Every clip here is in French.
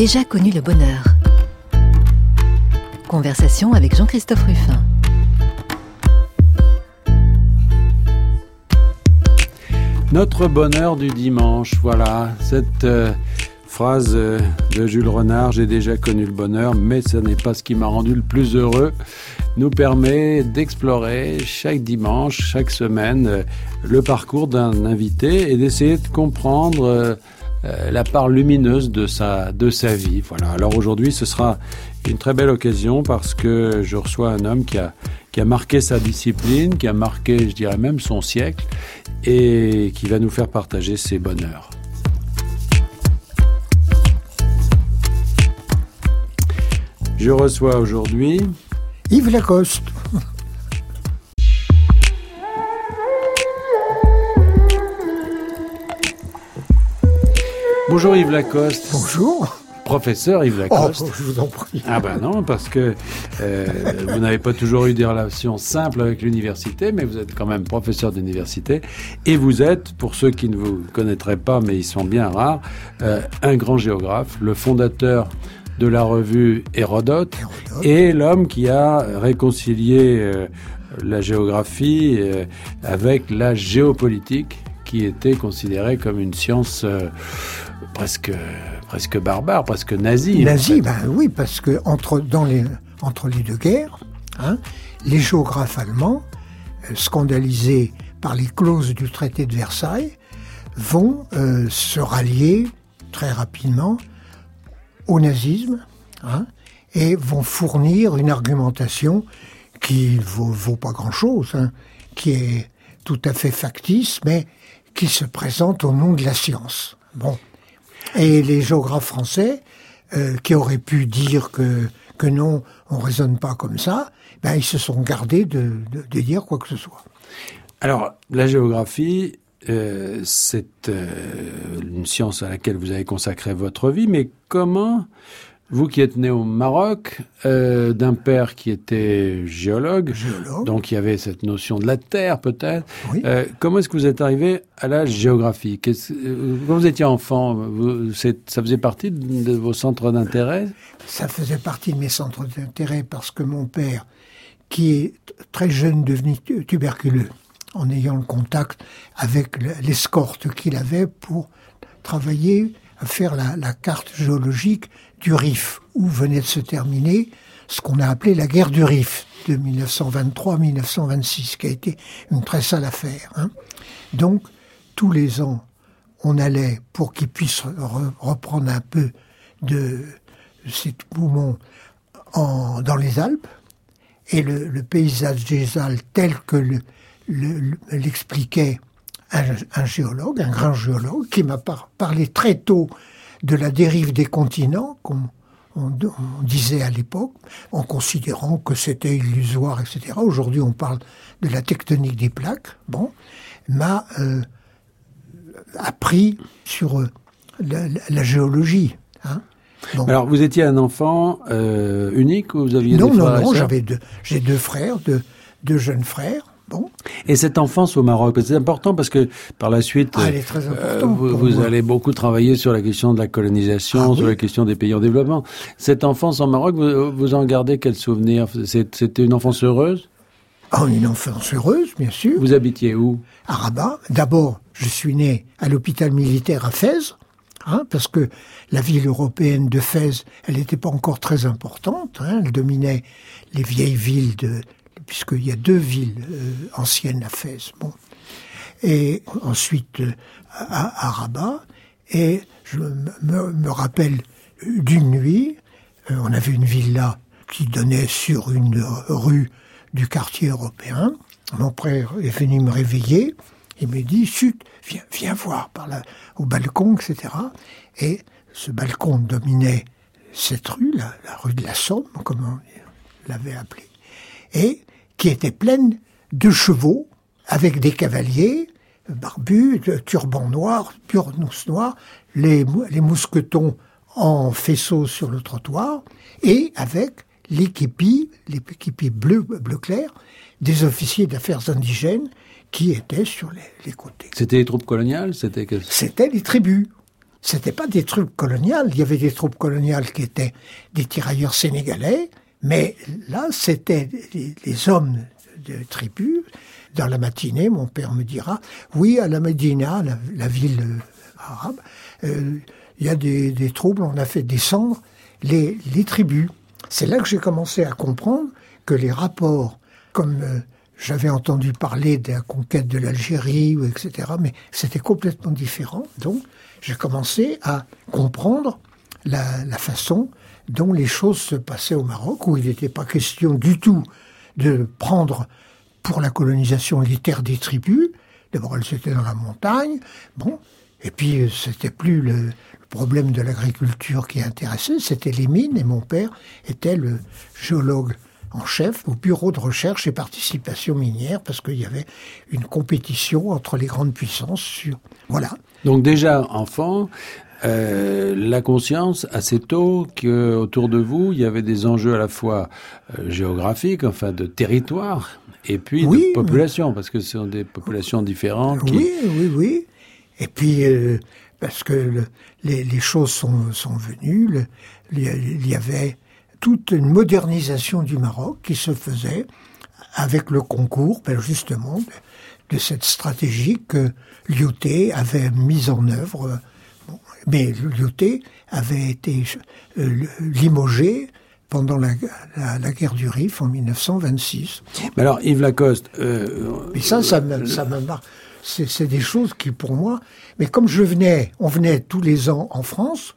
Déjà connu le bonheur. Conversation avec Jean-Christophe Ruffin. Notre bonheur du dimanche, voilà, cette euh, phrase euh, de Jules Renard, j'ai déjà connu le bonheur, mais ce n'est pas ce qui m'a rendu le plus heureux, nous permet d'explorer chaque dimanche, chaque semaine, euh, le parcours d'un invité et d'essayer de comprendre la part lumineuse de sa, de sa vie. Voilà, alors aujourd'hui ce sera une très belle occasion parce que je reçois un homme qui a, qui a marqué sa discipline, qui a marqué, je dirais même, son siècle et qui va nous faire partager ses bonheurs. Je reçois aujourd'hui Yves Lacoste. Bonjour Yves Lacoste. Bonjour professeur Yves Lacoste. Oh, je vous en prie. Ah ben non, parce que euh, vous n'avez pas toujours eu des relations simples avec l'université, mais vous êtes quand même professeur d'université. Et vous êtes, pour ceux qui ne vous connaîtraient pas, mais ils sont bien rares, euh, un grand géographe, le fondateur de la revue Hérodote, et l'homme qui a réconcilié euh, la géographie avec la géopolitique qui était considérée comme une science presque presque barbare, presque nazi. Nazi, ben oui, parce que entre, dans les, entre les deux guerres, hein, les géographes allemands, euh, scandalisés par les clauses du traité de Versailles, vont euh, se rallier très rapidement au nazisme hein, et vont fournir une argumentation qui vaut, vaut pas grand-chose, hein, qui est tout à fait factice, mais qui se présente au nom de la science. Bon. Et les géographes français, euh, qui auraient pu dire que, que non, on raisonne pas comme ça, ben, ils se sont gardés de, de, dire quoi que ce soit. Alors, la géographie, euh, c'est euh, une science à laquelle vous avez consacré votre vie, mais comment vous qui êtes né au Maroc, euh, d'un père qui était géologue, donc il y avait cette notion de la terre peut-être. Euh, comment est-ce que vous êtes arrivé à la géographie? Euh, Quand vous étiez enfant, vous, ça faisait partie de vos centres d'intérêt? Ça faisait partie de mes centres d'intérêt parce que mon père, qui est très jeune devenu tuberculeux, en ayant le contact avec l'escorte qu'il avait pour travailler à faire la, la carte géologique du Rif, où venait de se terminer ce qu'on a appelé la guerre du Rif de 1923-1926, qui a été une très sale affaire. Hein. Donc, tous les ans, on allait, pour qu'ils puissent reprendre un peu de ces poumons en, dans les Alpes, et le, paysage des Alpes tel que l'expliquait un, un, géologue, un grand géologue, qui m'a parlé très tôt de la dérive des continents, comme on, disait à l'époque, en considérant que c'était illusoire, etc. Aujourd'hui, on parle de la tectonique des plaques. Bon, m'a euh, appris sur euh, la, géologie. Hein. Alors, vous étiez un enfant euh, unique ou vous aviez non, des frères Non, non, j'avais deux, j'ai deux frères, deux, deux jeunes frères. Et cette enfance au Maroc, c'est important parce que par la suite, ah, euh, vous, allez beaucoup travailler sur la question de la colonisation, ah sur la question des pays en développement. Cette enfance en Maroc, vous, en gardez quel souvenir? C'était une enfance heureuse? Oh, une enfance heureuse, bien sûr. Vous habitiez où? À Rabat. D'abord, je suis né à l'hôpital militaire à Fès, hein, parce que la ville européenne de Fès, elle n'était pas encore très importante. Hein, elle dominait les vieilles villes de puisqu'il y a deux villes euh, anciennes à Fès. Bon. Et ensuite euh, à, Rabat. Et je me, rappelle d'une nuit, euh, on avait une villa qui donnait sur une rue du quartier européen. Mon père est venu me réveiller. Il me dit, chut, viens, viens voir par là, au balcon, etc. Et ce balcon dominait cette rue, la, la rue de la Somme, comme on l'avait appelée. Et qui était pleine de chevaux, avec des cavaliers, barbus, turbans noirs, purnous noirs, les, les mousquetons en faisceau sur le trottoir, et avec l'équipi, l'équipi bleu, bleu clair, des officiers d'affaires indigènes qui étaient sur les, côtés. C'était les troupes coloniales C'était C'était les tribus. c'était pas des troupes coloniales. Il y avait des troupes coloniales qui étaient des tirailleurs sénégalais, mais là, c'était les, hommes de tribus. Dans la matinée, mon père me dira, oui, à la Médina, la, ville euh, arabe, euh, il y a des, troubles, on a fait descendre les, les tribus. C'est là que j'ai commencé à comprendre que les rapports, comme euh, j'avais entendu parler de la conquête de l'Algérie, etc., mais c'était complètement différent. Donc, j'ai commencé à comprendre la, façon dont les choses se passaient au Maroc, où il n'était pas question du tout de prendre pour la colonisation les terres des tribus. D'abord, elles étaient dans la montagne. Bon. Et puis, c'était plus le, problème de l'agriculture qui intéressait, c'était les mines. Et mon père était le géologue en chef au bureau de recherche et participation minière parce qu'il y avait une compétition entre les grandes puissances sur voilà. Donc déjà enfant, euh, la conscience assez tôt que autour de vous il y avait des enjeux à la fois euh, géographiques, enfin de territoire, et puis de population parce que ce sont des populations différentes. Oui, oui, oui. Et puis euh, parce que les, les, choses sont, sont venues, il y avait toute une modernisation du Maroc qui se faisait avec le concours, ben justement, de, cette stratégie que Lyoté avait mise en œuvre. Mais Lyoté avait été euh, limogé pendant la, guerre du Rif en 1926. Mais alors, Yves Lacoste... Euh, mais ça, ça me, ça me marque. C'est des choses qui, pour moi... Mais comme je venais, on venait tous les ans en France,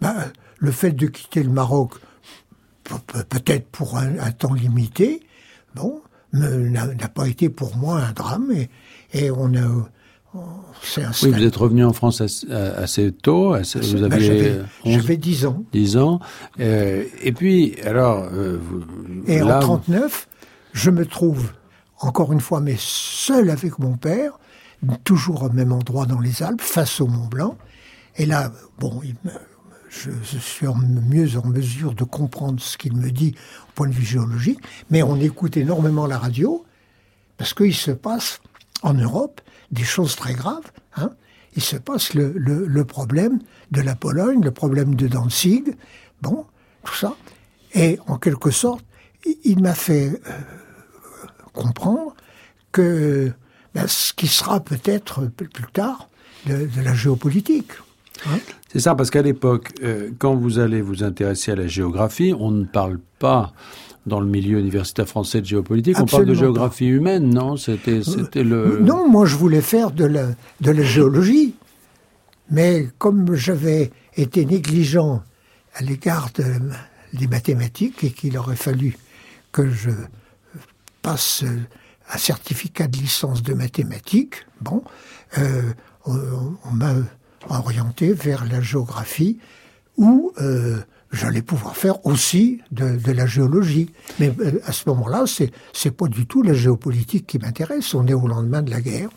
ben, le fait de quitter le Maroc peut-être pour un, temps limité, bon, n'a pas été pour moi un drame et, et on a oui, vous êtes revenu en France assez, tôt. vous ben, aviez j'avais 10 ans. 10 ans. Euh, et puis, alors... Euh, et en 39, je me trouve, encore une fois, mais seul avec mon père, toujours au même endroit dans les Alpes, face au Mont Blanc. Et là, bon, il me, je, suis mieux en mesure de comprendre ce qu'il me dit au point de vue géologique, mais on écoute énormément la radio parce qu'il se passe en Europe des choses très graves. Hein. Il se passe le, le, problème de la Pologne, le problème de Danzig, bon, tout ça. Et en quelque sorte, il m'a fait euh, comprendre que ben, ce qui sera peut-être plus tard de la géopolitique. C'est ça, parce qu'à l'époque, euh, quand vous allez vous intéresser à la géographie, on ne parle pas dans le milieu universitaire français de géopolitique, on parle de géographie humaine, non? C'était, c'était le. Non, moi je voulais faire de la, de la géologie, mais comme j'avais été négligent à l'égard des mathématiques et qu'il aurait fallu que je passe un certificat de licence de mathématiques, bon, euh, on m'a orienté vers la géographie où euh, j'allais pouvoir faire aussi de, la géologie. Mais euh, à ce moment-là, c'est c'est pas du tout la géopolitique qui m'intéresse. On est au lendemain de la guerre.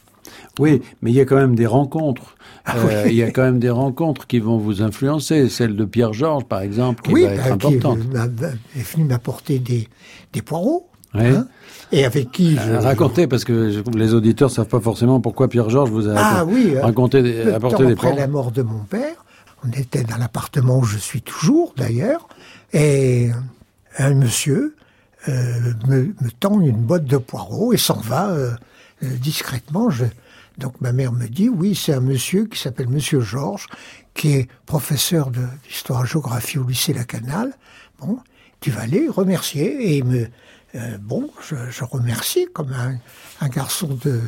Oui, mais il y a quand même des rencontres. Ah euh, il y a quand même des rencontres qui vont vous influencer. Celle de Pierre Georges, par exemple, qui va être bah, importante. Qui est venu m'apporter des, des poireaux. Hein et avec qui je... Racontez, parce que les auditeurs savent pas forcément pourquoi Pierre Georges vous a ah, oui, euh, raconté, des, apporté des Après la mort de mon père, on était dans l'appartement où je suis toujours, d'ailleurs, et un monsieur euh, me, tend une boîte de poireaux et s'en va euh, discrètement. Je... Donc ma mère me dit, oui, c'est un monsieur qui s'appelle Monsieur Georges, qui est professeur d'histoire-géographie au lycée La Canale. Bon, tu vas aller remercier et me euh, bon, je, remercie comme un, garçon de,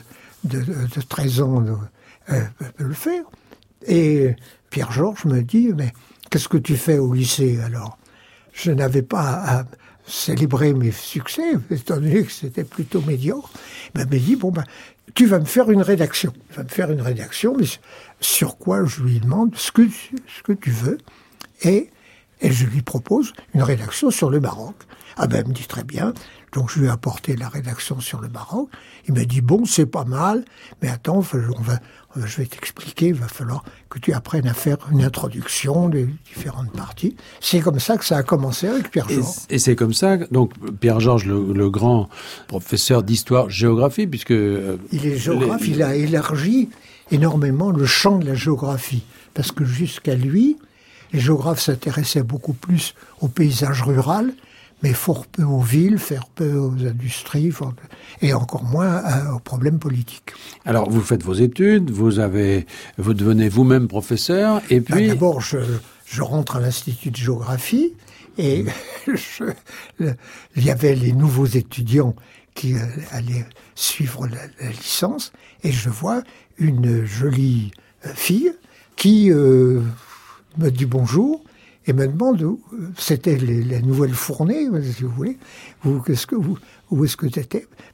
de, 13 ans euh, peut le faire. Et Pierre-Georges me dit, mais qu'est-ce que tu fais au lycée alors? Je n'avais pas à célébrer mes succès, étant donné que c'était plutôt médiocre. Ben, il me dit, bon, ben, tu vas me faire une rédaction. Tu vas me faire une rédaction, mais sur quoi je lui demande ce que, ce que tu veux. Et, et je lui propose une rédaction sur le Maroc. Ah ben, il me dit très bien. Donc je lui ai apporté la rédaction sur le Maroc. Il m'a dit bon, c'est pas mal, mais attends, on va, je vais t'expliquer. Il va falloir que tu apprennes à faire une introduction des différentes parties. C'est comme ça que ça a commencé avec Pierre Georges. Et, c'est comme ça, donc Pierre Georges, le, grand professeur d'histoire-géographie, puisque euh, il est géographe, il a élargi énormément le champ de la géographie. parce que jusqu'à lui, les géographes s'intéressaient beaucoup plus au paysage rural, mais fort peu aux villes, fort peu aux industries, et encore moins aux problèmes politiques. Alors, vous faites vos études, vous avez, vous devenez vous-même professeur, et ben, puis. D'abord, je, je rentre à l'Institut de géographie, et il y avait les nouveaux étudiants qui euh, allaient suivre la, licence, et je vois une jolie euh, fille qui euh, me dit bonjour et me demande c'était la nouvelle fournée, si vous voulez, où, est-ce que vous, où est-ce que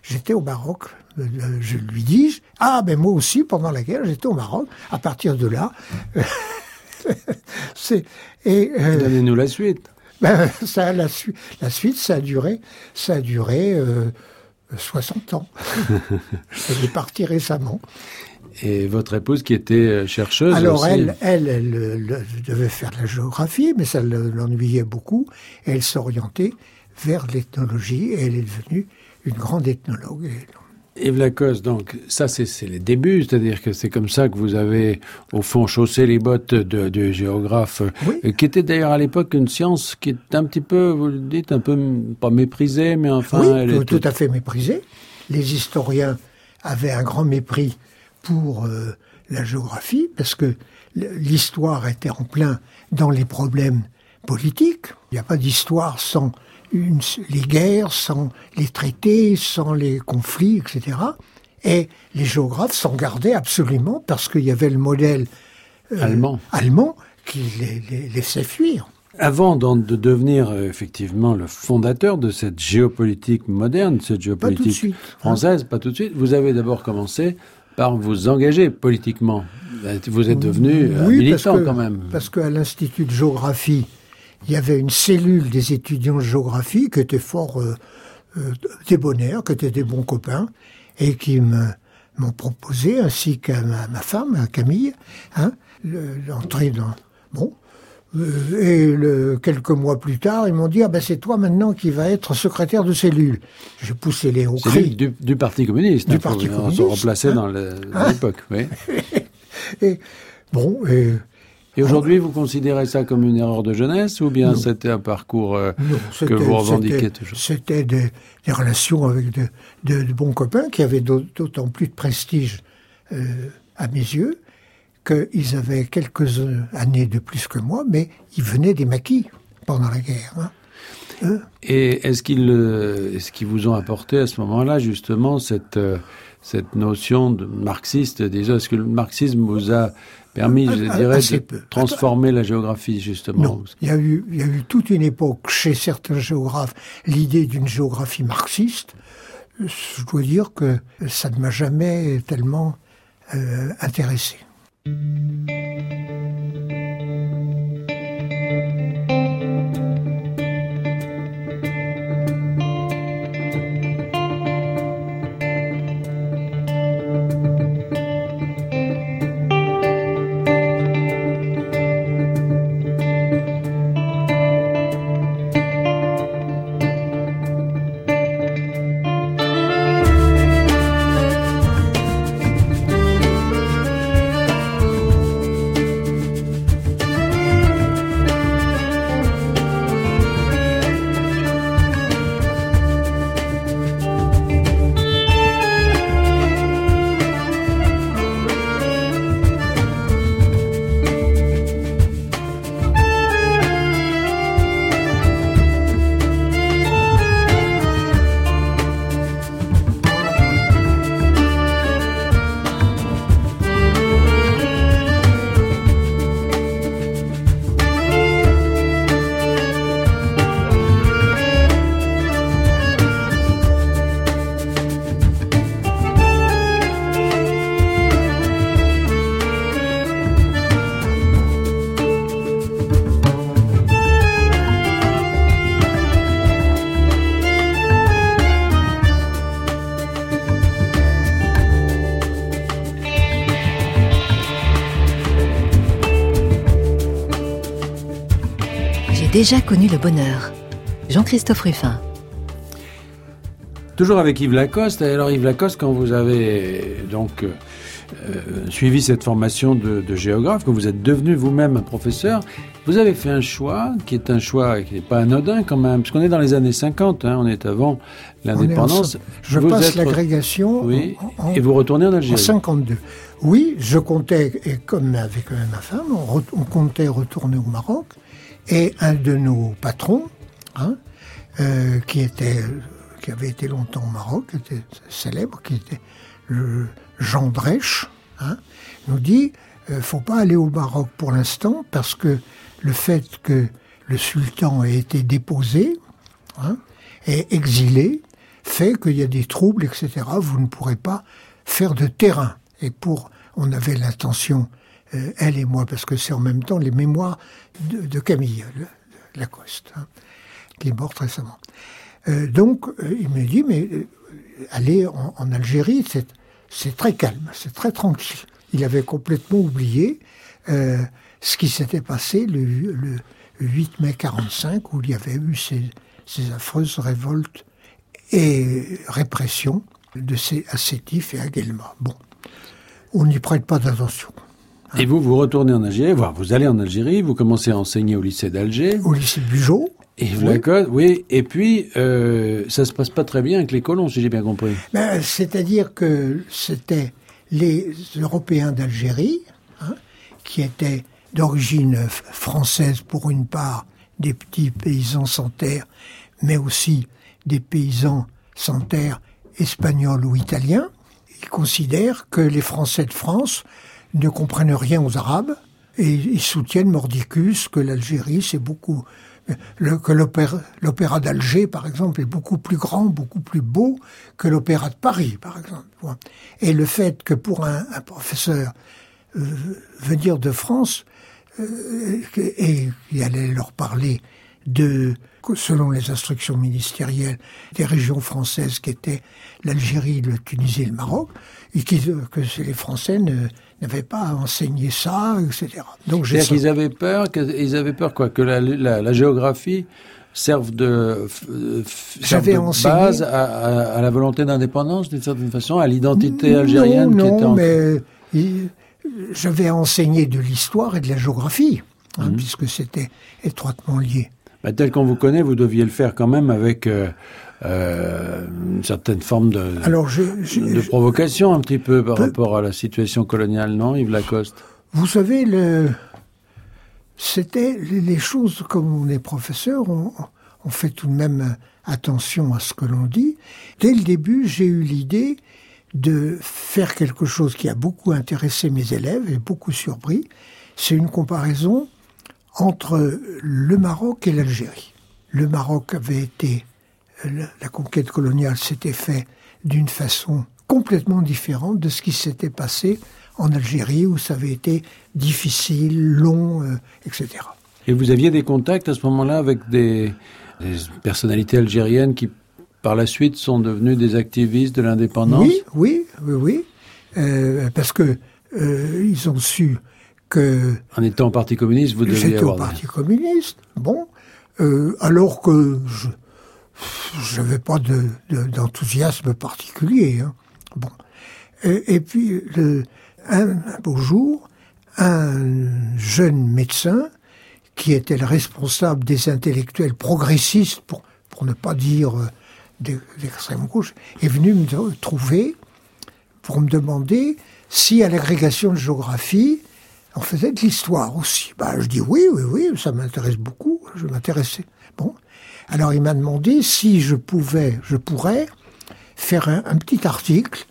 J'étais au Maroc. Je lui dis, ah ben moi aussi pendant la guerre j'étais au Maroc. À partir de là, c'est et donnez-nous la suite. Ben, ça, la, la, suite, ça a duré, ça a duré euh, 60 ans. elle est partie récemment. Et votre épouse qui était euh, chercheuse Alors aussi. elle, elle, elle, devait faire de la géographie, mais ça l'ennuyait beaucoup. Et elle s'orientait vers l'ethnologie et elle est devenue une grande ethnologue. Yves Lacoste, donc ça c'est les débuts, c'est-à-dire que c'est comme ça que vous avez au fond chaussé les bottes de, de géographe, euh, qui était d'ailleurs à l'époque une science qui est un petit peu, vous le dites, un peu pas méprisée, mais enfin... Oui, elle tout, à fait méprisée. Les historiens avaient un grand mépris pour euh, la géographie, parce que l'histoire était en plein dans les problèmes politiques. Il n'y a pas d'histoire sans une, les guerres, sans les traités, sans les conflits, etc. Et les géographes s'en gardaient absolument parce qu'il y avait le modèle euh, allemand. allemand qui les, laissait fuir. Avant de devenir euh, effectivement le fondateur de cette géopolitique moderne, cette géopolitique hein. française, pas tout de suite, vous avez d'abord commencé par vous engager politiquement. Vous êtes devenu oui, militant quand même. Parce qu'à l'Institut de géographie, il y avait une cellule des étudiants de géographie qui était fort euh, euh, débonnaire, qui étaient des bons copains, et qui m'ont proposé, ainsi qu'à ma, femme, à Camille, hein, l'entrée dans... Bon, euh, et le, quelques mois plus tard, ils m'ont dit ah ben c'est toi maintenant qui va être secrétaire de cellule. J'ai poussé les hauts cris. Du, du, Parti communiste. Du hein, Parti communiste. Se remplacer hein. dans l'époque. Oui. et bon, et et aujourd'hui, vous considérez ça comme une erreur de jeunesse ou bien c'était un parcours euh, que vous revendiquez toujours? C'était des, relations avec de, bons copains qui avaient d'autant plus de prestige euh, à mes yeux qu'ils avaient quelques années de plus que moi, mais ils venaient des maquis pendant la guerre. Hein. Hein? Et est-ce qu'ils euh, est qu'ils vous ont apporté à ce moment-là justement cette, cette notion de marxiste est-ce que le marxisme vous a permis, je dirais, de transformer la géographie, justement? Non, il y, a eu, il y a eu toute une époque chez certains géographes l'idée d'une géographie marxiste. Je dois dire que ça ne m'a jamais tellement euh, intéressé. Música déjà connu le bonheur. Jean-Christophe Ruffin. Toujours avec Yves Lacoste. Alors Yves Lacoste, quand vous avez donc euh, suivi cette formation de, géographe, que vous êtes devenu vous-même un professeur, vous avez fait un choix qui est un choix qui n'est pas anodin quand même, puisqu'on est dans les années 50, hein, on est avant l'indépendance. Je passe l'agrégation. Oui, et vous retournez en Algérie. En 52. Oui, je comptais, et comme avec ma femme, on, comptait retourner au Maroc, et un de nos patrons, hein, euh, qui avait été longtemps au Maroc, qui était célèbre, qui était Jean Drèche, hein, nous dit euh, faut pas aller au Maroc pour l'instant parce que le fait que le sultan ait été déposé hein, et exilé fait qu'il y a des troubles, etc. Vous ne pourrez pas faire de terrain. Et pour, on avait l'intention, euh, elle et moi, parce que c'est en même temps les mémoires de, Camille Lacoste, hein, qui est morte récemment. Euh, donc, il me dit, mais aller en, en Algérie, c'est très calme, c'est très tranquille. Il avait complètement oublié euh, ce qui s'était passé le, 8 mai 45, où il y avait eu ces, affreuses révoltes et répressions de ces assétifs et Aguelma. Bon, on n'y prête pas d'attention. Et vous, vous retournez en Algérie, vous allez en Algérie, vous commencez à enseigner au lycée d'Alger. Au lycée Bugeaud. Et oui. oui. Et puis, euh, ça se passe pas très bien avec les colons, si j'ai bien compris. Ben, C'est-à-dire que c'était les Européens d'Algérie, hein, qui étaient d'origine française pour une part, des petits paysans sans terre, mais aussi des paysans sans terre espagnols ou italiens. Ils considèrent que les Français de France ne comprennent rien aux Arabes et ils soutiennent Mordicus que l'Algérie c'est beaucoup que l'opéra d'Alger, par exemple, est beaucoup plus grand, beaucoup plus beau que l'opéra de Paris, par exemple. Et le fait que pour un, professeur euh, venir de France euh, et il allait leur parler de, selon les instructions ministérielles, des régions françaises qui étaient l'Algérie, le Tunisie et le Maroc, et qui, que les Français n'avaient pas enseigné ça, etc. Donc cest qu'ils avaient peur, qu'ils avaient peur quoi, que la, la, géographie serve de, serve de base à, à, la volonté d'indépendance d'une certaine façon, à l'identité algérienne non, qui était en... mais j'avais enseigné de l'histoire et de la géographie, hein, mhm. puisque c'était étroitement lié. Bah, tel qu'on vous connaît, vous deviez le faire quand même avec euh, euh, une certaine forme de, de provocation un petit peu par rapport à la situation coloniale, non, Yves Lacoste? Vous savez, le, c'était les choses comme on est professeur, on, on fait tout de même attention à ce que l'on dit. Dès le début, j'ai eu l'idée de faire quelque chose qui a beaucoup intéressé mes élèves et beaucoup surpris. C'est une comparaison entre le Maroc et l'Algérie. Le Maroc avait été la conquête coloniale s'était faite d'une façon complètement différente de ce qui s'était passé en Algérie, où ça avait été difficile, long, euh, etc. Et vous aviez des contacts à ce moment-là avec des, personnalités algériennes qui, par la suite, sont devenues des activistes de l'indépendance? Oui, oui, oui, oui. Euh, parce que euh, ils ont su que... En étant au Parti communiste, vous deviez avoir... J'étais au Parti communiste, bon. alors que je, je n'avais pas d'enthousiasme particulier. Hein. Bon. Et, puis, un, beau jour, un jeune médecin, qui était le responsable des intellectuels progressistes, pour, pour ne pas dire euh, d'extrême gauche, est venu me trouver pour me demander si à l'agrégation de géographie, on faisait de l'histoire aussi. Bah, je dis oui, oui, oui, ça m'intéresse beaucoup, je m'intéressais. Bon. Alors il m'a demandé si je pouvais, je pourrais faire un, petit article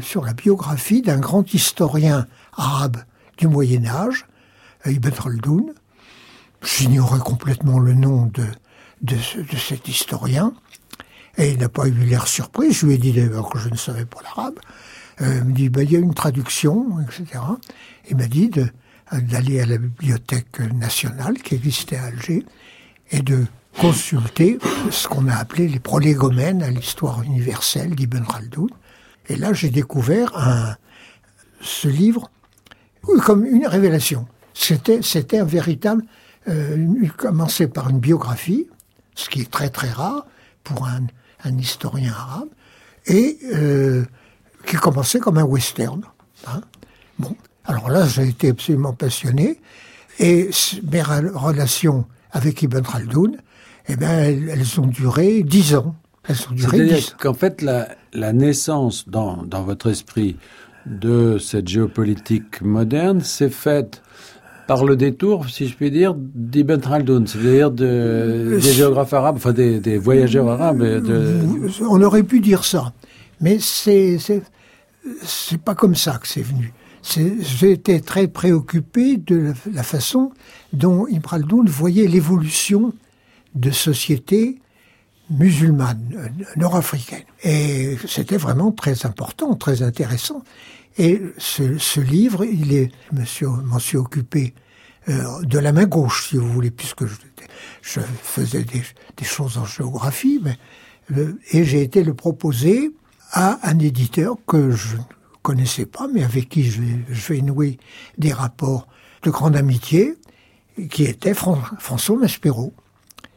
sur la biographie d'un grand historien arabe du Moyen Âge, Ibn Khaldoun. J'ignorais complètement le nom de, cet historien. Et il n'a pas eu l'air surpris. Je lui ai dit d'ailleurs que je ne savais pas l'arabe. Euh, il me dit, ben, il y a une traduction, etc. Il m'a dit d'aller à la bibliothèque nationale qui existait à Alger et de consulter ce qu'on a appelé les prolégomènes à l'histoire universelle d'Ibn Khaldoun. Et là, j'ai découvert un, ce livre comme une révélation. C'était, un véritable, euh, il commençait par une biographie, ce qui est très très rare pour un, un historien arabe, et euh, qui commençait comme un western. Hein. bon, alors là, j'ai été absolument passionné. Et mes relations avec Ibn Khaldoun, eh ben, elles, ont duré dix ans. Elles ont duré C'est-à-dire qu'en fait, la, la naissance dans, dans votre esprit de cette géopolitique moderne s'est faite par le détour, si je puis dire, d'Ibn Khaldoun, c'est-à-dire de, des géographes arabes, enfin des, des voyageurs arabes. De... On aurait pu dire ça, mais c'est c'est pas comme ça que c'est venu. Été très préoccupé de la façon dont Ibn Khaldoun voyait l'évolution de sociétés musulmanes, euh, nord-africaines. Et c'était vraiment très important, très intéressant. Et ce, livre, il est, monsieur, m'en suis occupé euh, de la main gauche, si vous voulez, puisque je, je faisais des, choses en géographie, mais, euh, et j'ai été le proposer à un éditeur que je ne connaissais pas, mais avec qui je, je vais nouer des rapports de grande amitié, qui était François Maspero.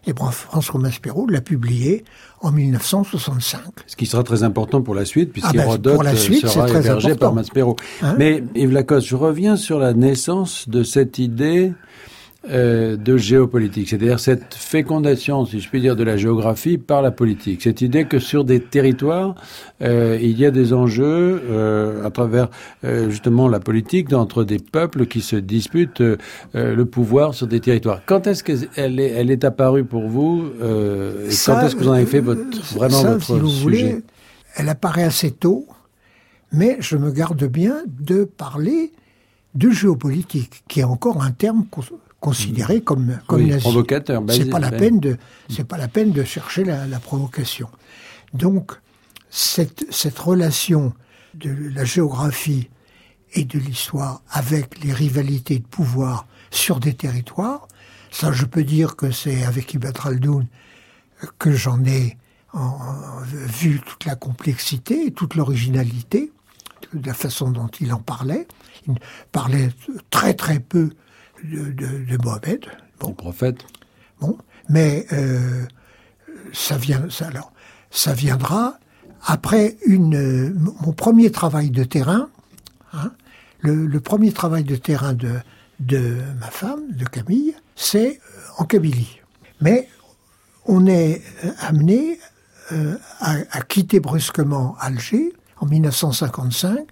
Et François Maspero l'a publié en 1965. Ce qui sera très important pour la suite, puisqu'Hérodote ah ben, sera hébergé par Maspero. Hein Mais Yves Lacoste, je reviens sur la naissance de cette idée euh, de géopolitique, c'est-à-dire cette fécondation, si je puis dire, de la géographie par la politique. Cette idée que sur des territoires, euh, il y a des enjeux euh, à travers justement la politique entre des peuples qui se disputent le pouvoir sur des territoires. Quand est-ce qu'elle est, elle est apparue pour vous et Quand est-ce que vous en avez fait votre, vraiment votre si vous sujet? voulez, Elle apparaît assez tôt, mais je me garde bien de parler de géopolitique, qui est encore un terme considéré comme comme oui, provocateur. C'est pas la peine de c'est pas la peine de chercher la, la provocation. Donc cette cette relation de la géographie et de l'histoire avec les rivalités de pouvoir sur des territoires, ça je peux dire que c'est avec Ibn Khaldoun que j'en ai en, vu toute la complexité et toute l'originalité de la façon dont il en parlait. Il parlait très très peu de, de, de Mohamed. Bon. Prophète. Bon, mais euh, ça vient, ça, alors, ça viendra après une, euh, mon premier travail de terrain. Hein, le, le, premier travail de terrain de, de ma femme, de Camille, c'est euh, en Kabylie. Mais on est amené euh, à, à, quitter brusquement Alger en 1955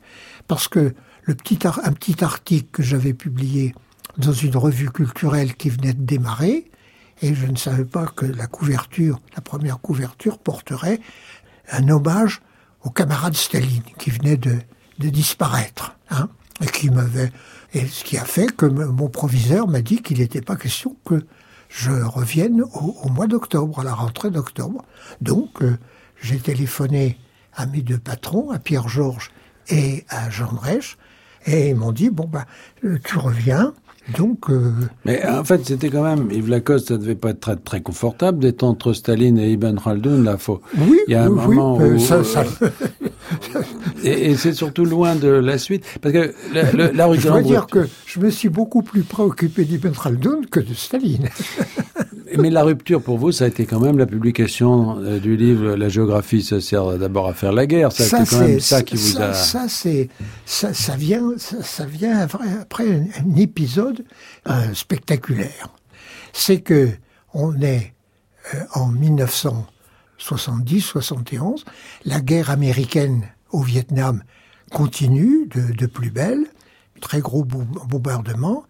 parce que le petit, un petit article que j'avais publié dans une revue culturelle qui venait de démarrer, et je ne savais pas que la couverture, la première couverture, porterait un hommage au camarade Staline qui venait de, disparaître, hein, et qui m'avait, et ce qui a fait que mon proviseur m'a dit qu'il n'était pas question que je revienne au, mois d'octobre, à la rentrée d'octobre. Donc, euh, j'ai téléphoné à mes deux patrons, à Pierre Georges et à Jean Drèche, et ils m'ont dit bon euh, tu reviens, donc, euh... Mais en fait, c'était quand même, Yves Lacoste, ça devait pas être très, très confortable d'être entre Staline et Ibn Khaldoun, là, faut, oui, il y a un oui, moment oui, où, ça, ça... et, et c'est surtout loin de la suite, parce que la, la, la Je dois dire que je me suis beaucoup plus préoccupé d'Ibn Khaldoun que de Staline. Mais la rupture pour vous, ça a été quand même la publication euh, du livre La géographie se sert d'abord à faire la guerre. Ça, ça quand même ça qui vous ça, a. Ça, c'est ça, ça vient ça, ça, vient après un, un épisode euh, spectaculaire. C'est que on est euh, en 1970-71, la guerre américaine au Vietnam continue de, de plus belle, très gros bombardements,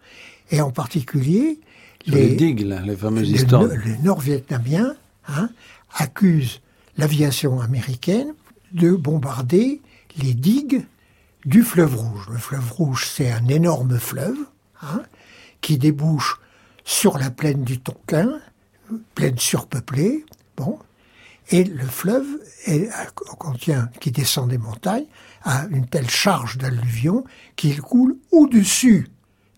et en particulier les, les, digues, là, les fameuses histoires. Les Nord-Vietnamiens hein, accusent l'aviation américaine de bombarder les digues du fleuve Rouge. Le fleuve Rouge, c'est un énorme fleuve hein, qui débouche sur la plaine du Tonkin, plaine surpeuplée. Bon, et le fleuve contient, qui descend des montagnes, a une telle charge d'alluvion qu'il coule au-dessus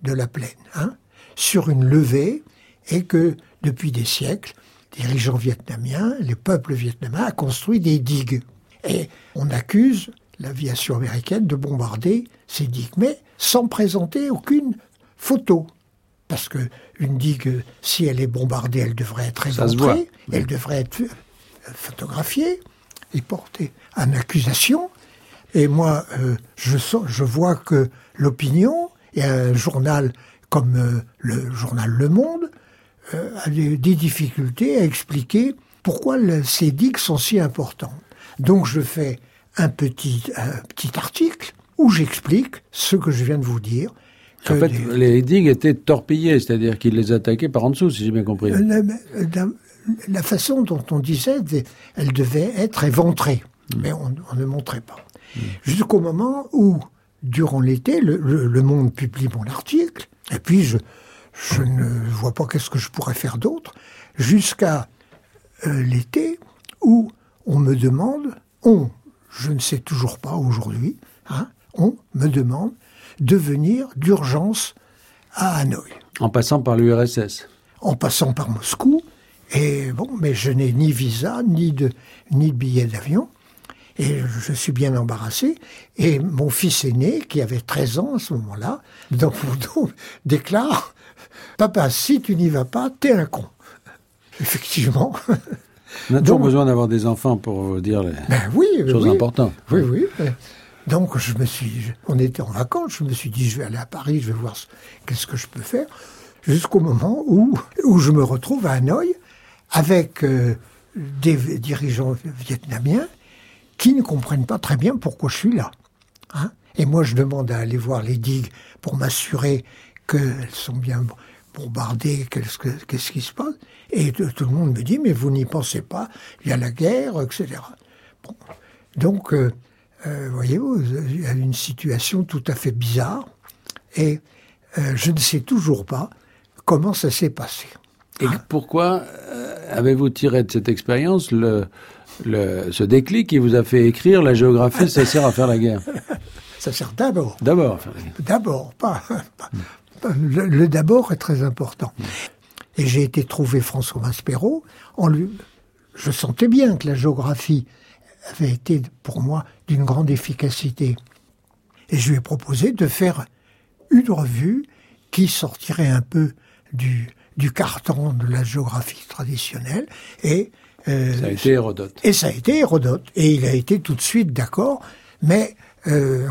de la plaine. Hein sur une levée et que depuis des siècles, les dirigeants vietnamiens, les peuples vietnamiens, ont construit des digues. Et on accuse l'aviation américaine de bombarder ces digues, mais sans présenter aucune photo. Parce que une digue, si elle est bombardée, elle devrait être éventrée, elle devrait être photographiée et portée en accusation. Et moi, euh, je, vois que l'opinion et un journal comme euh, le journal Le Monde euh, a des, des, difficultés à expliquer pourquoi le, ces digues sont si importantes. Donc je fais un petit, un petit article où j'explique ce que je viens de vous dire. En fait, des... les digues étaient torpillées, c'est-à-dire qu'ils les attaquaient par en dessous, si j'ai bien compris. La, la, la, façon dont on disait, elle devait être éventrée, mmh. mais on, on, ne montrait pas. Mmh. Jusqu'au moment où, durant l'été, le, le, le, Monde publie mon article, et puis je, je ne vois pas qu'est-ce que je pourrais faire d'autre, jusqu'à euh, l'été où on me demande, on, je ne sais toujours pas aujourd'hui, hein, on me demande de venir d'urgence à Hanoï. En passant par l'URSS En passant par Moscou. Et bon, mais je n'ai ni visa, ni de, ni de billet d'avion. Et je suis bien embarrassé. Et mon fils aîné, qui avait 13 ans à ce moment-là, dans mon dos, déclare Papa, si tu n'y vas pas, t'es un con. Effectivement. On a toujours Donc, besoin d'avoir des enfants pour dire les ben oui, choses oui, importantes. Oui, oui. Donc je me suis, on était en vacances, je me suis dit je vais aller à Paris, je vais voir qu'est-ce que je peux faire, jusqu'au moment où où je me retrouve à Hanoï avec euh, des dirigeants vietnamiens qui ne comprennent pas très bien pourquoi je suis là. Hein Et moi je demande à aller voir les digues pour m'assurer qu'elles sont bien bombardées, qu'est-ce qu qui se passe. Et tout, le monde me dit mais vous n'y pensez pas, il y a la guerre, etc. Donc euh, euh, voyez-vous, il y a une situation tout à fait bizarre et euh, je ne sais toujours pas comment ça s'est passé. Et hein pourquoi euh, avez-vous tiré de cette expérience le, le, ce déclic qui vous a fait écrire la géographie, ça sert à faire la guerre? Ça sert d'abord. D'abord. D'abord, pas, pas, Le, le d'abord est très important. Et j'ai été trouver François Maspero. En lui, je sentais bien que la géographie avait été pour moi d'une grande efficacité. Et je lui ai proposé de faire une revue qui sortirait un peu du, du carton de la géographie traditionnelle et euh, ça a été Hérodote. Et ça a été Hérodote. Et il a été tout de suite d'accord, mais euh,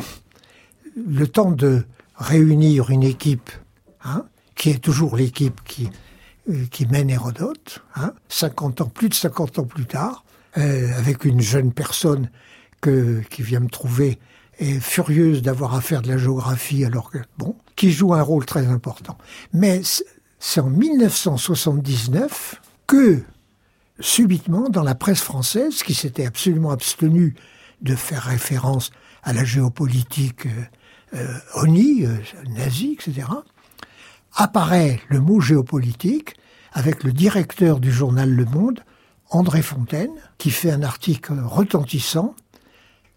le temps de réunir une équipe, hein, qui est toujours l'équipe qui, euh, qui mène Hérodote, hein, 50 ans, plus de 50 ans plus tard, euh, avec une jeune personne que, qui vient me trouver et furieuse d'avoir à faire de la géographie alors que bon, qui joue un rôle très important. Mais c'est en 1979 que subitement dans la presse française, qui s'était absolument abstenue de faire référence à la géopolitique euh, euh, ONI, euh, nazie, etc., apparaît le mot géopolitique avec le directeur du journal Le Monde, André Fontaine, qui fait un article retentissant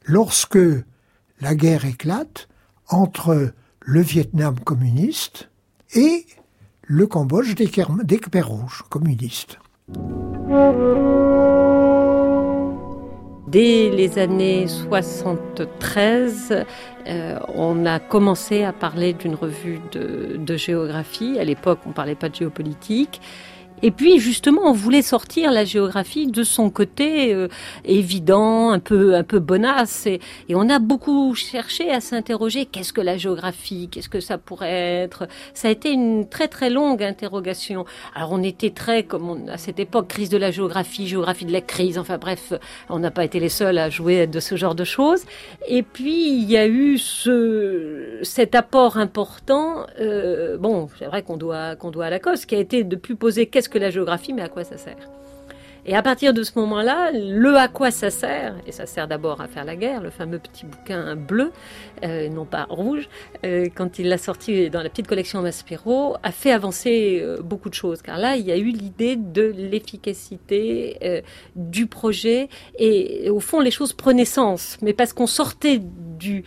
lorsque la guerre éclate entre le Vietnam communiste et le Cambodge des, rouges communistes. Dès les années 73, euh, on a commencé à parler d'une revue de, de, géographie. À l'époque, on ne parlait pas de géopolitique. Et puis justement, on voulait sortir la géographie de son côté euh, évident, un peu un peu bonasse. Et, et on a beaucoup cherché à s'interroger qu'est-ce que la géographie, qu'est-ce que ça pourrait être? Ça a été une très très longue interrogation. Alors on était très comme on, à cette époque crise de la géographie, géographie de la crise. Enfin bref, on n'a pas été les seuls à jouer de ce genre de choses. Et puis il y a eu ce cet apport important. Euh, bon, c'est vrai qu'on doit qu'on doit à la cause, qui a été de plus poser qu'est-ce que la géographie, mais à quoi ça sert? Et à partir de ce moment-là, le à quoi ça sert, et ça sert d'abord à faire la guerre, le fameux petit bouquin bleu, euh, non pas rouge, euh, quand il l'a sorti dans la petite collection Maspero, a fait avancer euh, beaucoup de choses. Car là, il y a eu l'idée de l'efficacité du projet, et, et, au fond, les choses prenaient sens, mais parce qu'on sortait du,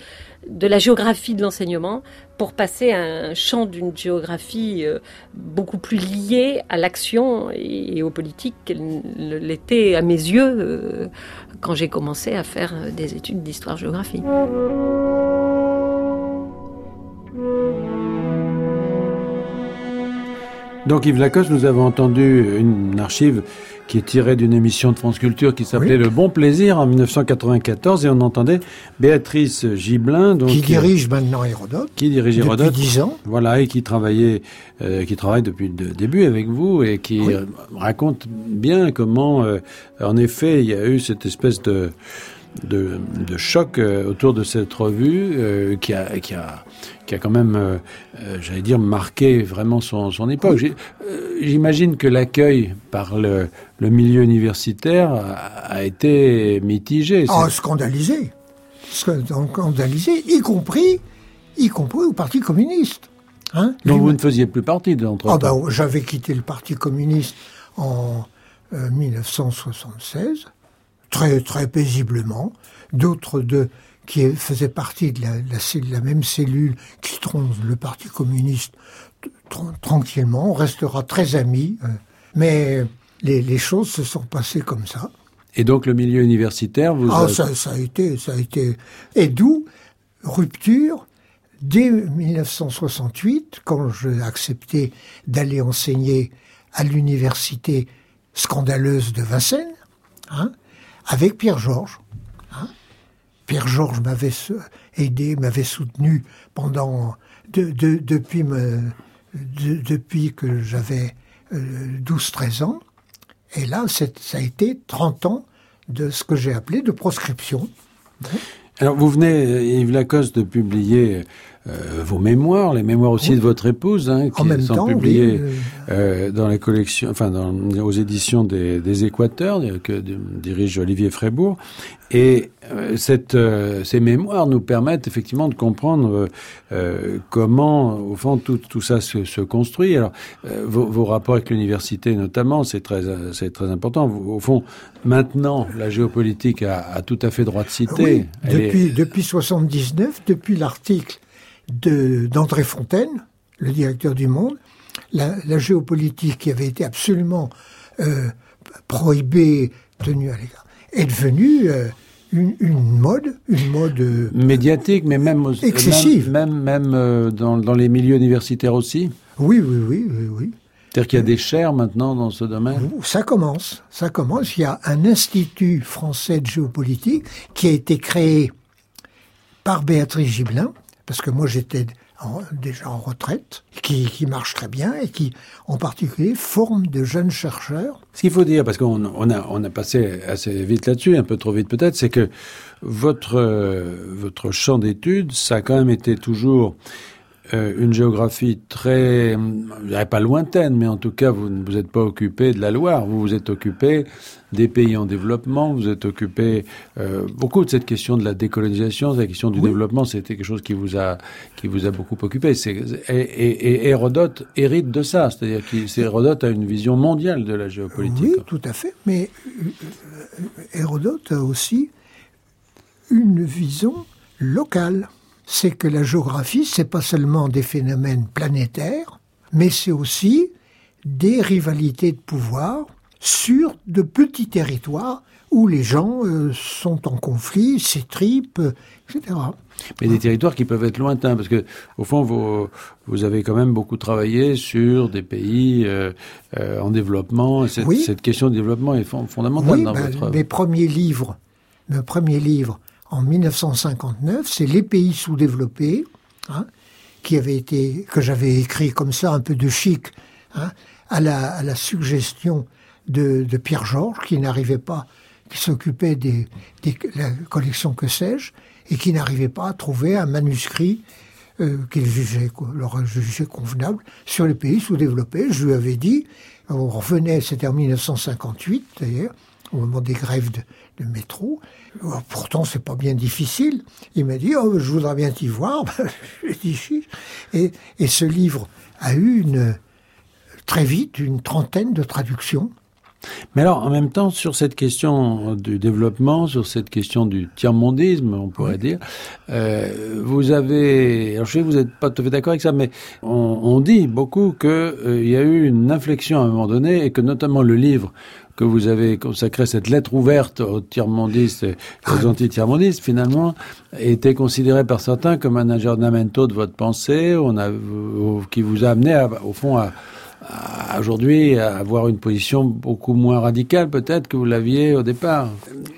de la géographie de l'enseignement pour passer à un champ d'une géographie euh, beaucoup plus liée à l'action et, aux politiques qu'elle l'était à mes yeux euh, quand j'ai commencé à faire des études d'histoire-géographie. Donc Yves Lacoste, nous avons entendu une archive qui est tirée d'une émission de France Culture qui s'appelait Le Bon Plaisir en 1994 et on entendait Béatrice Gibelin donc qui dirige maintenant Hérodote qui dirige Hérodote depuis 10 ans. voilà et qui travaillait euh, qui travaille depuis le début avec vous et qui euh, raconte bien comment euh, en effet il y a eu cette espèce de de, de choc euh, autour de cette revue euh, qui, a, qui, a, qui a quand même, euh, j'allais dire, marqué vraiment son, son époque. J'imagine que l'accueil par le, le, milieu universitaire a, a été mitigé. Ah, scandalisé. Scandalisé, y compris, y compris au Parti communiste. Hein Donc vous ne faisiez plus partie de l'entreprise ah ben, J'avais quitté le Parti communiste en 1976 très très paisiblement, d'autres de qui faisaient partie de la, la, la, même cellule qui tronche le Parti communiste tranquillement. On restera très amis, euh, mais les, les, choses se sont passées comme ça. Et donc le milieu universitaire, vous ah, ça, ça, a été, ça a été, et d'où rupture dès 1968, quand j'ai accepté d'aller enseigner à l'université scandaleuse de Vincennes. Hein, avec Pierre Georges. Hein. Pierre Georges m'avait aidé, m'avait soutenu pendant de, de, depuis, depuis que j'avais 12-13 euh, ans. Et là, ça a été 30 ans de ce que j'ai appelé de proscription. Alors, vous venez, Yves Lacoste, de publier euh, vos mémoires, les mémoires aussi de votre épouse, hein, qui sont publiées euh, dans la collection, enfin dans, aux éditions des, des Équateurs que dirige Olivier Frébourg. Et euh, cette, euh, ces mémoires nous permettent effectivement de comprendre comment, au fond, tout, tout ça se, se construit. Alors, vos, vos, rapports avec l'université, notamment, c'est très, c'est très important. Au fond, maintenant, la géopolitique a, a tout à fait droit de citer. Oui, depuis, est... depuis 79, depuis l'article d'André Fontaine, le directeur du Monde, la, la, géopolitique qui avait été absolument euh, prohibée, tenue à l'égard, est devenue euh, une, une, mode, une mode euh, médiatique, mais même excessive, même même, même dans, dans, les milieux universitaires aussi. Oui, oui, oui, oui. oui. C'est-à-dire qu'il y a des chaires maintenant dans ce domaine Ça commence, ça commence. Il y a un institut français de géopolitique qui a été créé par Béatrice Gibelin, parce que moi j'étais déjà en retraite, qui, qui, marche très bien et qui, en particulier, forme de jeunes chercheurs. Ce qu'il faut dire, parce qu'on on a, passé assez vite là-dessus, un peu trop vite peut-être, c'est que votre, votre champ d'études, ça a quand même été toujours euh, une géographie très, je dirais pas lointaine, mais en tout cas, vous ne vous êtes pas occupé de la Loire, vous vous êtes occupé des pays en développement, vous êtes occupé euh, beaucoup de cette question de la décolonisation, de la question du oui. développement, c'était quelque chose qui vous a qui vous a beaucoup occupé. Et, et, et, Hérodote hérite de ça, c'est-à-dire qu'Hérodote a une vision mondiale de la géopolitique. Oui, tout à fait, mais euh, Hérodote a aussi une vision locale c'est que la géographie, c'est pas seulement des phénomènes planétaires, mais c'est aussi des rivalités de pouvoir sur de petits territoires où les gens euh, sont en conflit, s'étripent, etc. Mais des territoires qui peuvent être lointains, parce que au fond, vous, vous avez quand même beaucoup travaillé sur des pays euh, euh, en développement. Cette, oui. cette, question de développement est fondamentale oui, dans ben, votre. Mes premiers livres, mes premiers livres en 1959, c'est les pays sous-développés, hein, qui avait été, que j'avais écrit comme ça, un peu de chic, hein, à, la, à, la, suggestion de, de Pierre Georges, qui n'arrivait pas, qui s'occupait des, des la collection que sais-je, et qui n'arrivait pas à trouver un manuscrit euh, qu'il jugeait, leur jugeait convenable sur les pays sous-développés. Je lui avais dit, on revenait, c'était en 1958 d'ailleurs, au moment des grèves de, de métro. Pourtant, c'est pas bien difficile. Il m'a dit, oh, je voudrais bien t'y voir. J'ai dit, et, et ce livre a eu une, très vite une trentaine de traductions. Mais alors, en même temps, sur cette question du développement, sur cette question du tiers-mondisme, on pourrait oui. dire, euh, vous avez, alors je sais que vous n'êtes pas tout à fait d'accord avec ça, mais on, on dit beaucoup qu'il euh, y a eu une inflexion à un moment donné et que notamment le livre que vous avez consacré cette lettre ouverte aux tiers-mondistes aux anti-tiers-mondistes, finalement, était considéré par certains comme un aggiornamento de votre pensée, on a, qui vous a amené, à, au fond, à, aujourd'hui avoir une position beaucoup moins radicale peut-être que vous l'aviez au départ.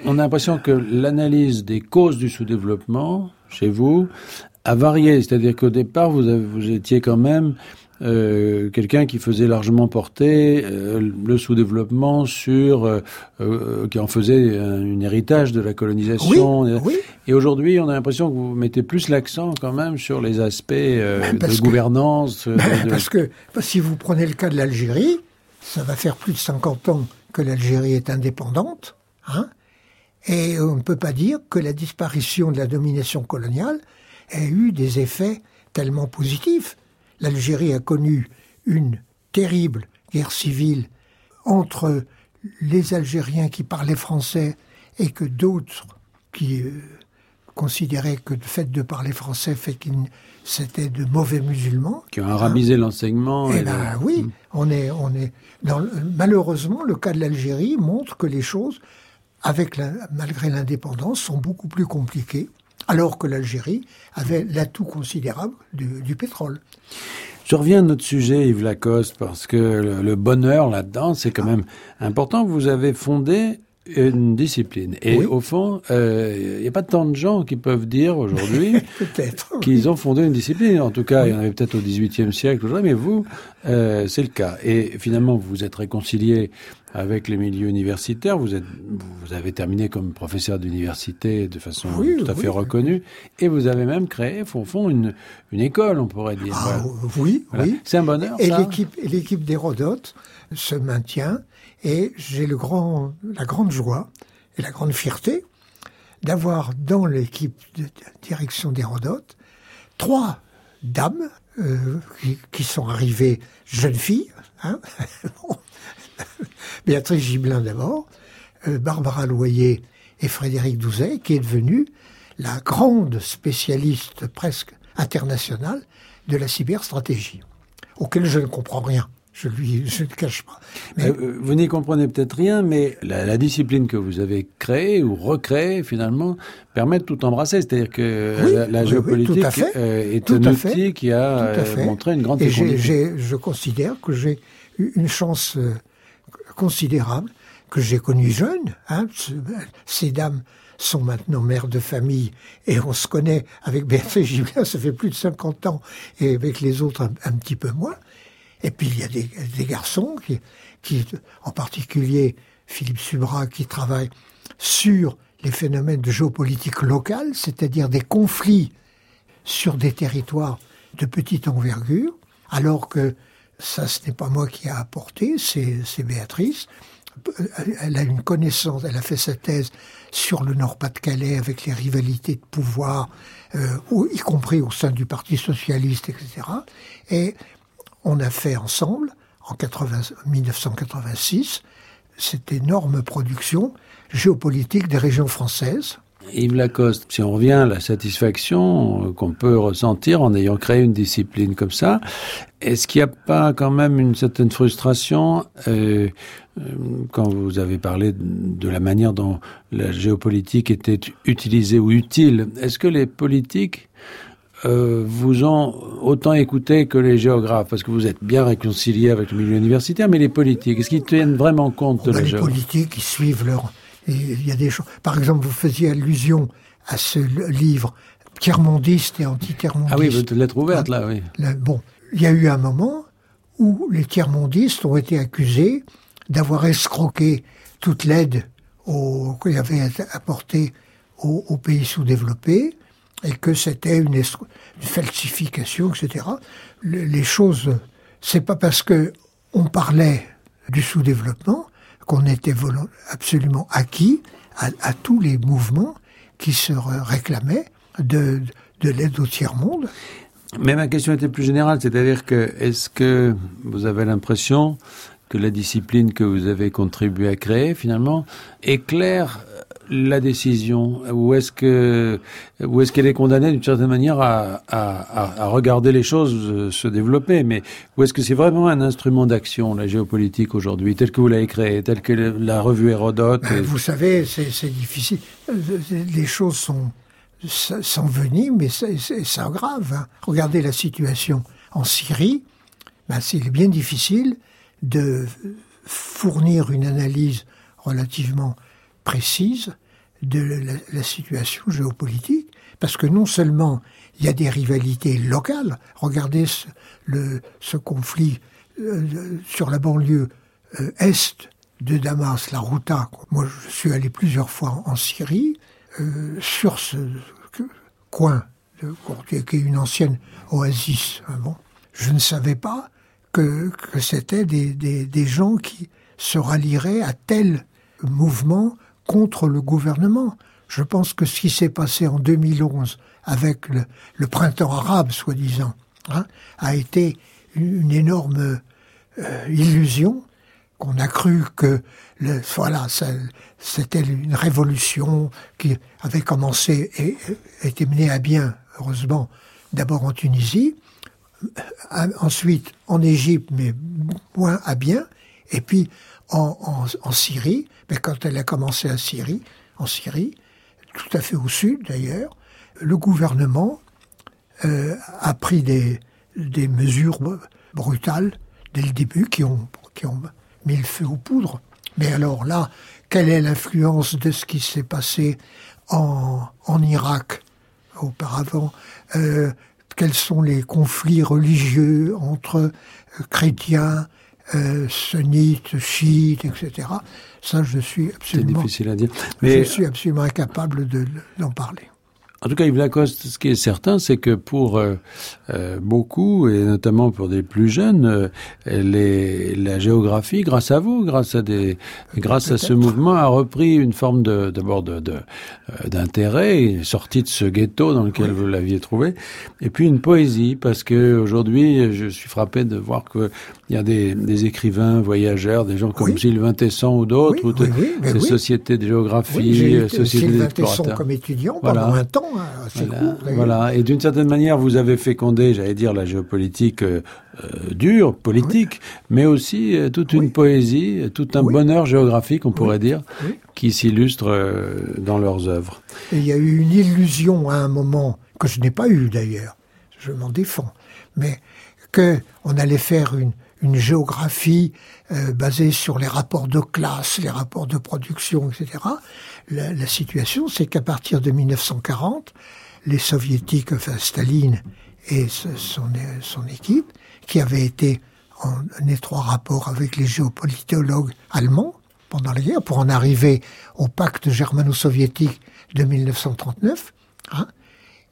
On a l'impression que l'analyse des causes du sous-développement chez vous a varié, c'est-à-dire qu'au départ vous, vous étiez quand même euh, quelqu'un qui faisait largement porter euh, le sous-développement sur, euh, qui en faisait un, héritage de la colonisation. Oui, Et aujourd'hui, on a l'impression que vous mettez plus l'accent quand même sur les aspects de gouvernance. Ben, parce que si vous prenez le cas de l'Algérie, ça va faire plus de 50 ans que l'Algérie est indépendante, hein, et on ne peut pas dire que la disparition de la domination coloniale ait eu des effets tellement positifs l'Algérie a connu une terrible guerre civile entre les Algériens qui parlaient français et que d'autres qui euh, considéraient que le fait de parler français fait qu'ils c'était de mauvais musulmans. Qui ont arabisé l'enseignement. Eh ben oui, mm. on est, on est. malheureusement, le cas de l'Algérie montre que les choses, avec malgré l'indépendance, sont beaucoup plus compliquées alors que l'Algérie avait l'atout considérable du, pétrole. Je reviens à notre sujet, Yves Lacoste, parce que le, bonheur là-dedans, c'est quand même important. Vous avez fondé une discipline. Et au fond, il euh, n'y a pas tant de gens qui peuvent dire aujourd'hui qu'ils ont fondé une discipline. En tout cas, il y en avait peut-être au XVIIIe siècle, mais vous, euh, c'est le cas. Et finalement, vous vous êtes réconcilié avec les milieux universitaires. Vous, êtes, vous avez terminé comme professeur d'université de façon tout à fait reconnue. Et vous avez même créé, au fond, une, une école, on pourrait dire. Ah, Oui, oui. C'est un bonheur, Et l'équipe, l'équipe d'Hérodote se maintient. Et j'ai le grand, la grande joie et la grande fierté d'avoir dans l'équipe de direction d'Hérodote trois dames euh, qui, sont arrivées jeunes filles. Hein Béatrice Gibelin d'abord, euh, Barbara Loyer et Frédéric Douzet, qui est devenue la grande spécialiste presque internationale de la cyberstratégie, auquel je ne comprends rien. Je lui, je ne cache pas. Mais... Euh, vous n'y comprenez peut-être rien, mais la, discipline que vous avez créée ou recréée finalement permet de tout embrasser. C'est-à-dire que la, géopolitique euh, est un outil qui a euh, montré une grande Et je considère que j'ai eu une chance considérable, que j'ai connue jeune. Hein, ces dames sont maintenant mères de famille et on se connaît avec Béatrice Gibelin, ça fait plus de 50 ans, et avec les autres un petit peu moins. Et puis il y a des, des garçons qui, qui, en particulier Philippe Subra, qui travaille sur les phénomènes de géopolitique locale, c'est-à-dire des conflits sur des territoires de petite envergure, alors que ça, ce n'est pas moi qui a apporté, c'est Béatrice. Elle a une connaissance, elle a fait sa thèse sur le Nord-Pas-de-Calais avec les rivalités de pouvoir, euh, y compris au sein du Parti socialiste, etc. Et on a fait ensemble, en 1986, cette énorme production géopolitique des régions françaises. Yves Lacoste, si on revient à la satisfaction euh, qu'on peut ressentir en ayant créé une discipline comme ça, est-ce qu'il n'y a pas quand même une certaine frustration euh, euh, quand vous avez parlé de la manière dont la géopolitique était utilisée ou utile? Est-ce que les politiques euh, vous ont autant écouté que les géographes? Parce que vous êtes bien réconcilié avec le milieu universitaire, mais les politiques, est-ce qu'ils tiennent vraiment compte de la Les politiques, ils suivent leur... Il y a des choses... Par exemple, vous faisiez allusion à ce livre tiers-mondiste et anti-tiers-mondiste. Ah oui, votre lettre ouverte, là, oui. bon, il y a eu un moment où les tiers-mondistes ont été accusés d'avoir escroqué toute l'aide qu'ils avaient apportée aux pays sous-développés et que c'était une, falsification, etc. les choses, c'est pas parce que on parlait du sous-développement qu'on était absolument acquis à, tous les mouvements qui se réclamaient de, de l'aide au tiers-monde. Mais ma question était plus générale, c'est-à-dire que est-ce que vous avez l'impression que la discipline que vous avez contribué à créer, finalement, éclaire la décision Ou est-ce que est-ce qu'elle est condamnée d'une certaine manière à, regarder les choses euh, se développer Mais ou est-ce que c'est vraiment un instrument d'action, la géopolitique aujourd'hui, tel que vous l'avez créé, tel que la revue Hérodote Vous savez, c'est difficile. Les choses sont s'enveniment, mais c'est grave. Hein. Regardez la situation en Syrie. ben, c'est bien difficile de fournir une analyse relativement précise de la, situation géopolitique, parce que non seulement il y a des rivalités locales, regardez ce, le, ce conflit euh, sur la banlieue euh, est de Damas, la Routa. Moi, je suis allé plusieurs fois en Syrie, euh, sur ce coin de, qui est une ancienne oasis. Hein, bon, je ne savais pas que, que c'était des, des, des gens qui se rallieraient à tel mouvement contre le gouvernement. Je pense que ce qui s'est passé en 2011 avec le, printemps arabe, soi-disant, hein, a été une énorme euh, illusion qu'on a cru que le, voilà, c'était une révolution qui avait commencé et été menée à bien, heureusement, d'abord en Tunisie, euh, ensuite en Égypte, mais moins à bien, et puis en, Syrie, mais quand elle a commencé à Syrie, en Syrie, tout à fait au sud d'ailleurs, le gouvernement euh, a pris des, mesures brutales dès le début qui ont, mis le feu aux poudres. Mais alors là, quelle est l'influence de ce qui s'est passé en, en Irak auparavant euh, Quels sont les conflits religieux entre euh, chrétiens, euh, sunnites, chiites, etc. Ça, je suis absolument. difficile à dire. Mais je suis absolument incapable d'en parler. En tout cas, Yves Lacoste, ce qui est certain, c'est que pour euh, euh, beaucoup, et notamment pour des plus jeunes, euh, les, la géographie, grâce à vous, grâce à des, grâce à ce mouvement, a repris une forme de, d'abord de, de d'intérêt, sortie de ce ghetto dans lequel vous l'aviez trouvé, et puis une poésie, parce que aujourd'hui, je suis frappé de voir que il y a des, des écrivains, voyageurs, des gens comme Sylvain Tesson ou d'autres, ou ces sociétés de géographie, sociétés d'explorateurs. comme étudiant pendant un temps voilà, et d'une certaine manière, vous avez fécondé, j'allais dire, la géopolitique euh, euh, dure, politique, mais aussi euh, toute une poésie, tout un bonheur géographique, on pourrait dire, qui s'illustre dans leurs œuvres. il y a eu une illusion à un moment, que je n'ai pas eu d'ailleurs, je m'en défends, mais que on allait faire une, une géographie basée sur les rapports de classe, les rapports de production, etc la, la situation, c'est qu'à partir de 1940, les soviétiques, enfin Staline et son, son équipe, qui avaient été en étroit rapport avec les géopolitologues allemands pendant la guerre, pour en arriver au pacte germano-soviétique de 1939, hein,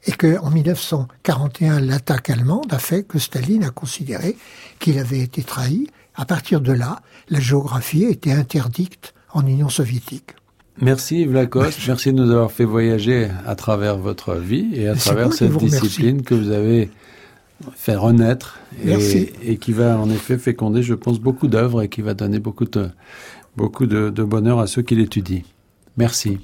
et que en 1941, l'attaque allemande a fait que Staline a considéré qu'il avait été trahi. À partir de là, la géographie était interdite en Union soviétique. Merci Yves Lacoste, merci de nous avoir fait voyager à travers votre vie et à travers cette discipline que vous avez fait renaître et, qui va en effet féconder, je pense, beaucoup d'œuvres et qui va donner beaucoup de, beaucoup de bonheur à ceux qui l'étudient. Merci.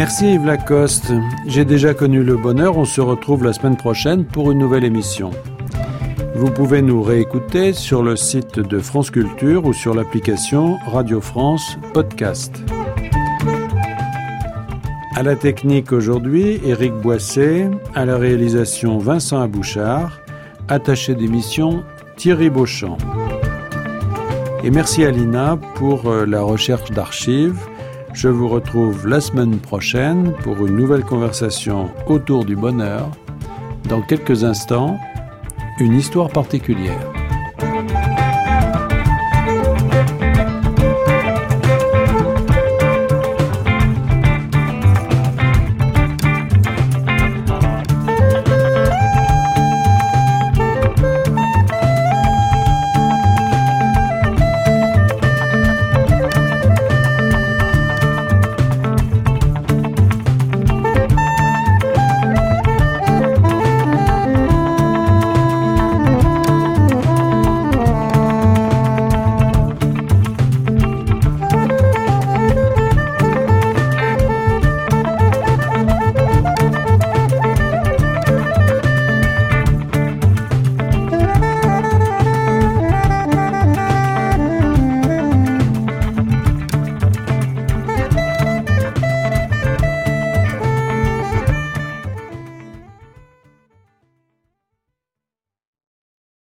Merci Yves Lacoste. J'ai déjà connu le bonheur. On se retrouve la semaine prochaine pour une nouvelle émission. Vous pouvez nous réécouter sur le site de France Culture ou sur l'application Radio France Podcast. À la technique aujourd'hui, Éric Boisset, à la réalisation Vincent Abouchard, attaché d'émission Thierry Beauchamp. Et merci à Lina pour euh, la recherche d'archives je vous retrouve la semaine prochaine pour une nouvelle conversation autour du bonheur. Dans quelques instants, une histoire particulière.